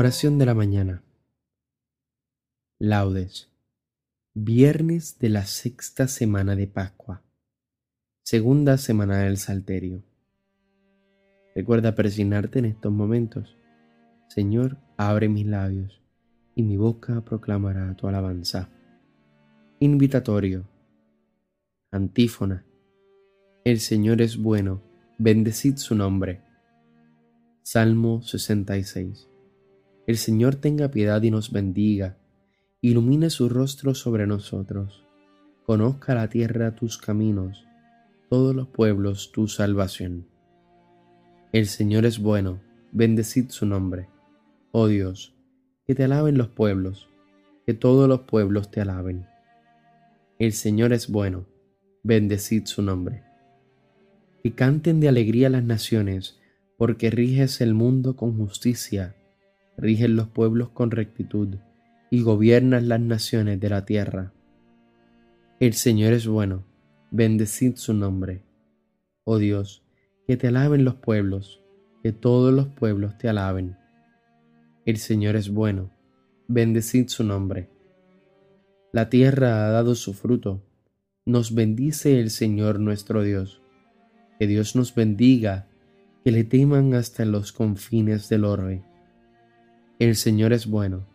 Oración de la mañana. Laudes. Viernes de la sexta semana de Pascua. Segunda semana del Salterio. Recuerda persignarte en estos momentos. Señor, abre mis labios y mi boca proclamará tu alabanza. Invitatorio. Antífona. El Señor es bueno, bendecid su nombre. Salmo 66. El Señor tenga piedad y nos bendiga, ilumine su rostro sobre nosotros, conozca la tierra tus caminos, todos los pueblos tu salvación. El Señor es bueno, bendecid su nombre. Oh Dios, que te alaben los pueblos, que todos los pueblos te alaben. El Señor es bueno, bendecid su nombre. Que canten de alegría las naciones, porque riges el mundo con justicia rigen los pueblos con rectitud y gobiernas las naciones de la tierra. El Señor es bueno, bendecid su nombre. Oh Dios, que te alaben los pueblos, que todos los pueblos te alaben. El Señor es bueno, bendecid su nombre. La tierra ha dado su fruto, nos bendice el Señor nuestro Dios. Que Dios nos bendiga, que le teman hasta los confines del orbe. El Señor es bueno,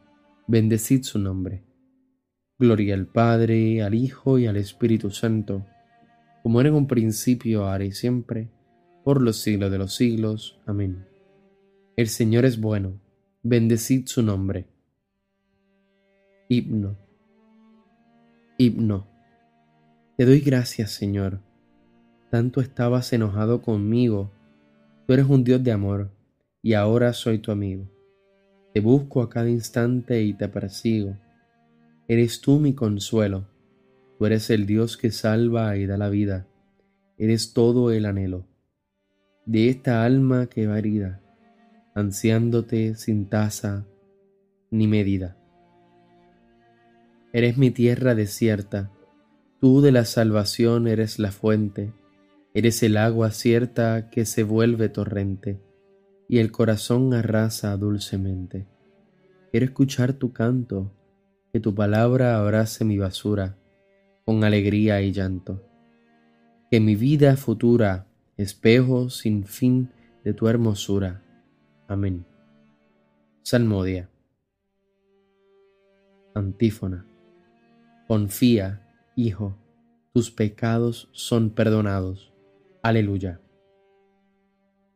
bendecid su nombre. Gloria al Padre, al Hijo y al Espíritu Santo, como era en un principio, ahora y siempre, por los siglos de los siglos. Amén. El Señor es bueno, bendecid su nombre. Himno. Himno. Te doy gracias, Señor. Tanto estabas enojado conmigo. Tú eres un Dios de amor, y ahora soy tu amigo. Te busco a cada instante y te persigo. Eres tú mi consuelo. Tú eres el Dios que salva y da la vida. Eres todo el anhelo de esta alma que va herida, ansiándote sin tasa ni medida. Eres mi tierra desierta, tú de la salvación eres la fuente, eres el agua cierta que se vuelve torrente y el corazón arrasa dulcemente. Quiero escuchar tu canto, que tu palabra abrace mi basura con alegría y llanto. Que mi vida futura, espejo sin fin de tu hermosura. Amén. Salmodia. Antífona. Confía, Hijo, tus pecados son perdonados. Aleluya.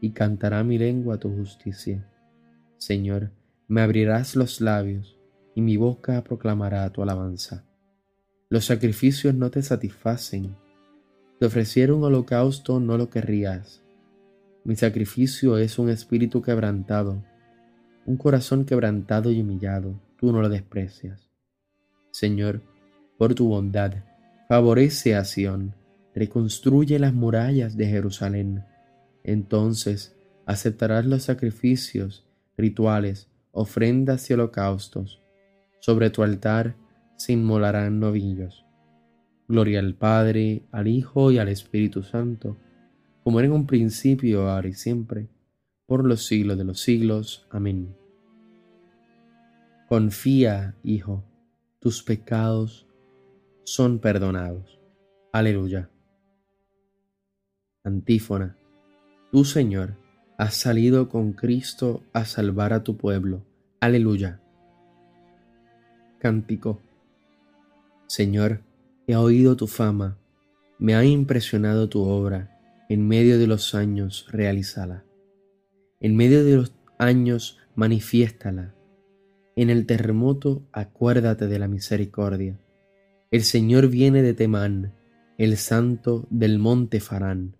y cantará mi lengua tu justicia. Señor, me abrirás los labios, y mi boca proclamará tu alabanza. Los sacrificios no te satisfacen. Te ofrecieron holocausto, no lo querrías mi sacrificio es un espíritu quebrantado, un corazón quebrantado y humillado, tú no lo desprecias. Señor, por tu bondad, favorece a Sión, reconstruye las murallas de Jerusalén. Entonces aceptarás los sacrificios, rituales, ofrendas y holocaustos. Sobre tu altar se inmolarán novillos. Gloria al Padre, al Hijo y al Espíritu Santo como era en un principio, ahora y siempre, por los siglos de los siglos. Amén. Confía, Hijo, tus pecados son perdonados. Aleluya. Antífona. Tú, Señor, has salido con Cristo a salvar a tu pueblo. Aleluya. Cántico. Señor, he oído tu fama, me ha impresionado tu obra en medio de los años realízala. En medio de los años manifiéstala. En el terremoto acuérdate de la misericordia. El Señor viene de Temán, el santo del monte Farán.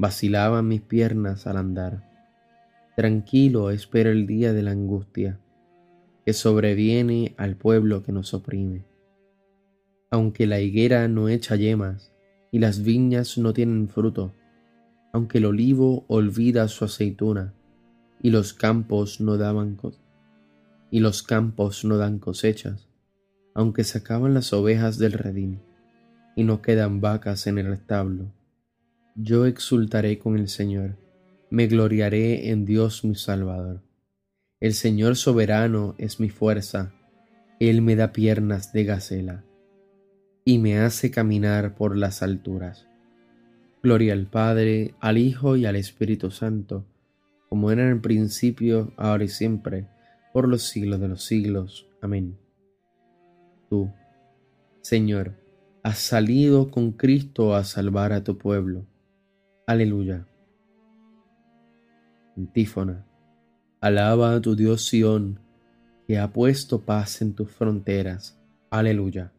Vacilaban mis piernas al andar. Tranquilo espero el día de la angustia que sobreviene al pueblo que nos oprime. Aunque la higuera no echa yemas, y las viñas no tienen fruto, aunque el olivo olvida su aceituna, y los campos no daban y los campos no dan cosechas, aunque se las ovejas del redín, y no quedan vacas en el establo. Yo exultaré con el Señor, me gloriaré en Dios mi Salvador. El Señor soberano es mi fuerza, Él me da piernas de gacela y me hace caminar por las alturas. Gloria al Padre, al Hijo y al Espíritu Santo, como era en el principio, ahora y siempre, por los siglos de los siglos. Amén. Tú, Señor, has salido con Cristo a salvar a tu pueblo. Aleluya. Antífona. Alaba a tu Dios Sión, que ha puesto paz en tus fronteras. Aleluya.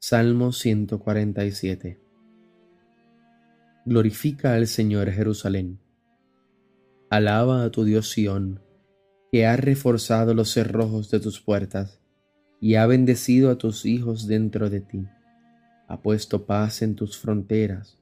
Salmo 147 Glorifica al Señor Jerusalén. Alaba a tu Dios Sión, que ha reforzado los cerrojos de tus puertas y ha bendecido a tus hijos dentro de ti. Ha puesto paz en tus fronteras,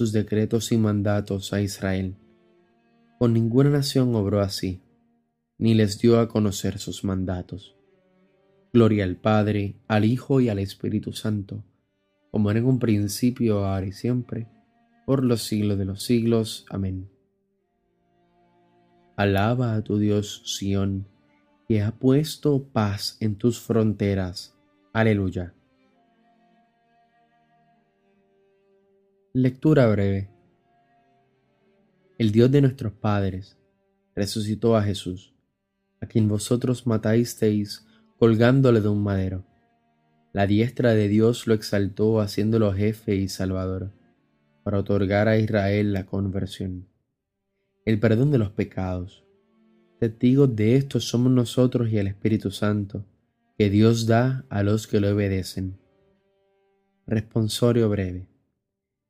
sus decretos y mandatos a Israel. Con ninguna nación obró así, ni les dio a conocer sus mandatos. Gloria al Padre, al Hijo y al Espíritu Santo, como era en un principio, ahora y siempre, por los siglos de los siglos. Amén. Alaba a tu Dios Sión, que ha puesto paz en tus fronteras. Aleluya. Lectura breve. El Dios de nuestros padres resucitó a Jesús, a quien vosotros matasteis colgándole de un madero. La diestra de Dios lo exaltó haciéndolo jefe y salvador, para otorgar a Israel la conversión. el perdón de los pecados. Testigos de esto somos nosotros y el Espíritu Santo, que Dios da a los que lo obedecen. Responsorio breve.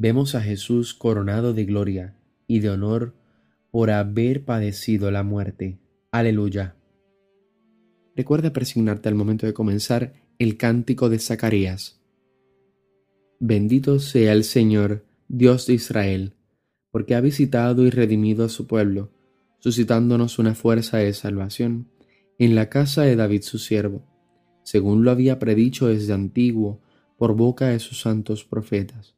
Vemos a Jesús coronado de gloria y de honor por haber padecido la muerte. Aleluya. Recuerda presignarte al momento de comenzar el cántico de Zacarías. Bendito sea el Señor, Dios de Israel, porque ha visitado y redimido a su pueblo, suscitándonos una fuerza de salvación en la casa de David su siervo, según lo había predicho desde antiguo por boca de sus santos profetas.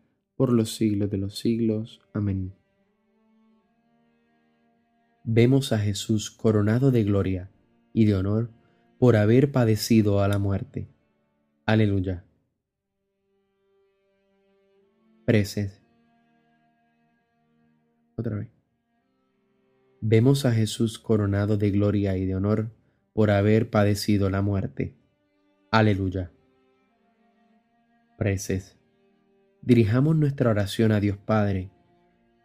por los siglos de los siglos. Amén vemos a Jesús coronado de gloria y de honor por haber padecido a la muerte. Aleluya. Preces. Otra vez. Vemos a Jesús coronado de gloria y de honor por haber padecido la muerte. Aleluya. Preces. Dirijamos nuestra oración a Dios Padre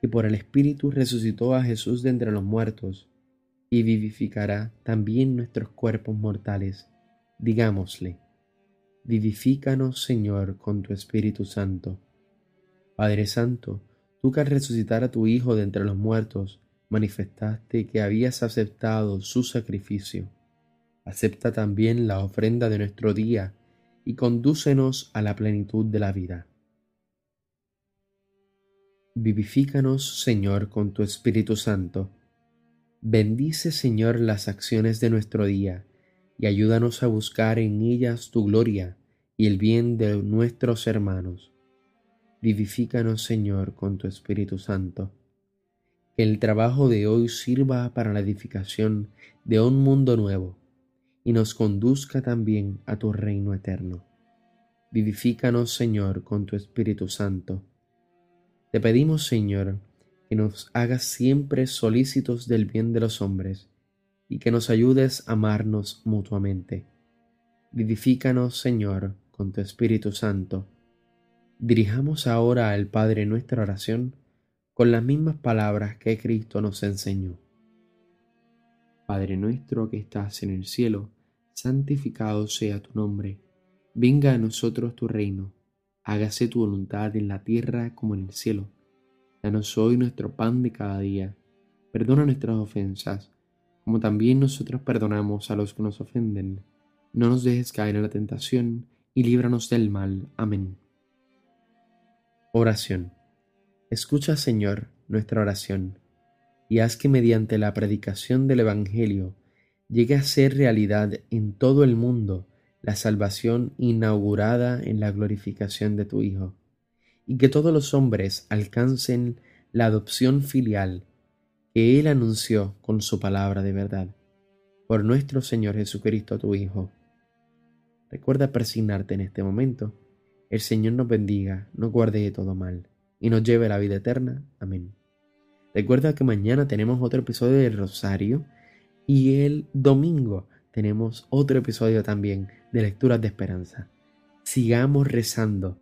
que por el Espíritu resucitó a Jesús de entre los muertos y vivificará también nuestros cuerpos mortales. Digámosle, vivifícanos Señor con tu Espíritu Santo. Padre Santo, tú que al resucitar a tu Hijo de entre los muertos, manifestaste que habías aceptado su sacrificio. Acepta también la ofrenda de nuestro día y condúcenos a la plenitud de la vida. Vivifícanos, Señor, con tu Espíritu Santo. Bendice, Señor, las acciones de nuestro día y ayúdanos a buscar en ellas tu gloria y el bien de nuestros hermanos. Vivifícanos, Señor, con tu Espíritu Santo. Que el trabajo de hoy sirva para la edificación de un mundo nuevo y nos conduzca también a tu reino eterno. Vivifícanos, Señor, con tu Espíritu Santo te pedimos, Señor, que nos hagas siempre solícitos del bien de los hombres y que nos ayudes a amarnos mutuamente. Vivifícanos, Señor, con tu Espíritu Santo. Dirijamos ahora al Padre nuestra oración con las mismas palabras que Cristo nos enseñó. Padre nuestro que estás en el cielo, santificado sea tu nombre. Venga a nosotros tu reino hágase tu voluntad en la tierra como en el cielo. Danos hoy nuestro pan de cada día. Perdona nuestras ofensas, como también nosotros perdonamos a los que nos ofenden. No nos dejes caer en la tentación, y líbranos del mal. Amén. Oración. Escucha, Señor, nuestra oración, y haz que mediante la predicación del Evangelio llegue a ser realidad en todo el mundo la salvación inaugurada en la glorificación de tu Hijo, y que todos los hombres alcancen la adopción filial que Él anunció con su palabra de verdad. Por nuestro Señor Jesucristo, tu Hijo. Recuerda persignarte en este momento. El Señor nos bendiga, nos guarde de todo mal, y nos lleve a la vida eterna. Amén. Recuerda que mañana tenemos otro episodio del Rosario y el domingo tenemos otro episodio también de Lecturas de Esperanza. Sigamos rezando